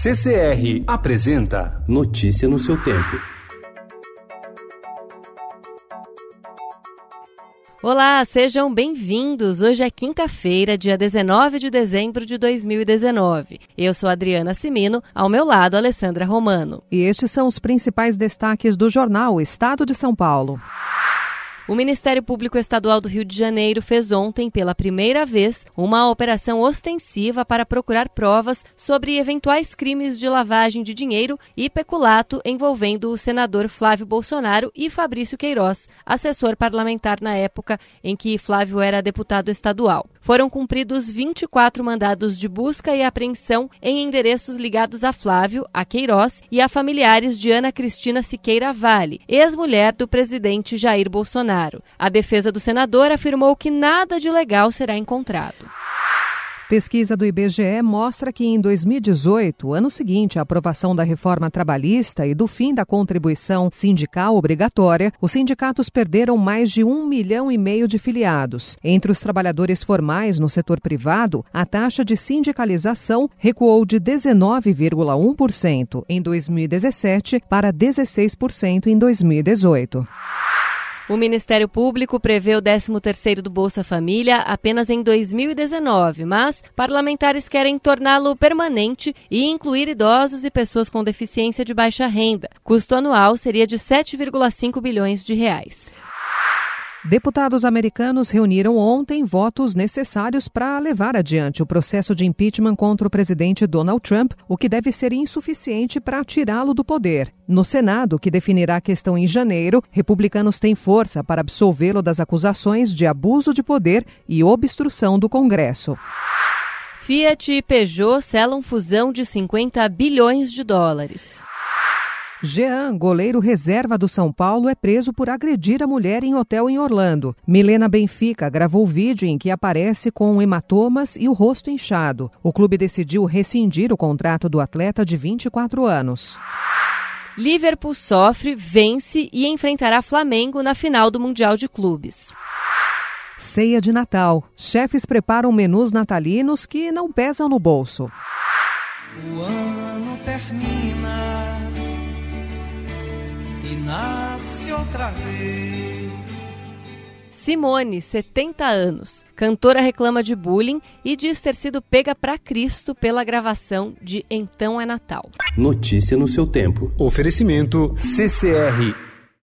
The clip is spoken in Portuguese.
CCR apresenta Notícia no seu tempo. Olá, sejam bem-vindos. Hoje é quinta-feira, dia 19 de dezembro de 2019. Eu sou Adriana Simino, ao meu lado, Alessandra Romano. E estes são os principais destaques do jornal Estado de São Paulo. O Ministério Público Estadual do Rio de Janeiro fez ontem, pela primeira vez, uma operação ostensiva para procurar provas sobre eventuais crimes de lavagem de dinheiro e peculato envolvendo o senador Flávio Bolsonaro e Fabrício Queiroz, assessor parlamentar na época em que Flávio era deputado estadual. Foram cumpridos 24 mandados de busca e apreensão em endereços ligados a Flávio, a Queiroz e a familiares de Ana Cristina Siqueira Vale, ex-mulher do presidente Jair Bolsonaro. Bolsonaro. A defesa do senador afirmou que nada de legal será encontrado. Pesquisa do IBGE mostra que em 2018, ano seguinte à aprovação da reforma trabalhista e do fim da contribuição sindical obrigatória, os sindicatos perderam mais de um milhão e meio de filiados. Entre os trabalhadores formais no setor privado, a taxa de sindicalização recuou de 19,1% em 2017 para 16% em 2018. O Ministério Público prevê o 13º do Bolsa Família apenas em 2019, mas parlamentares querem torná-lo permanente e incluir idosos e pessoas com deficiência de baixa renda. Custo anual seria de 7,5 bilhões de reais. Deputados americanos reuniram ontem votos necessários para levar adiante o processo de impeachment contra o presidente Donald Trump, o que deve ser insuficiente para tirá-lo do poder. No Senado, que definirá a questão em janeiro, republicanos têm força para absolvê-lo das acusações de abuso de poder e obstrução do Congresso. Fiat e Peugeot selam fusão de 50 bilhões de dólares. Jean, goleiro reserva do São Paulo, é preso por agredir a mulher em hotel em Orlando. Milena Benfica gravou vídeo em que aparece com hematomas e o rosto inchado. O clube decidiu rescindir o contrato do atleta de 24 anos. Liverpool sofre, vence e enfrentará Flamengo na final do Mundial de Clubes. Ceia de Natal. Chefes preparam menus natalinos que não pesam no bolso. O ano termina nasce outra vez. Simone, 70 anos. Cantora reclama de bullying e diz ter sido pega pra Cristo pela gravação de Então é Natal. Notícia no seu tempo. Oferecimento CCR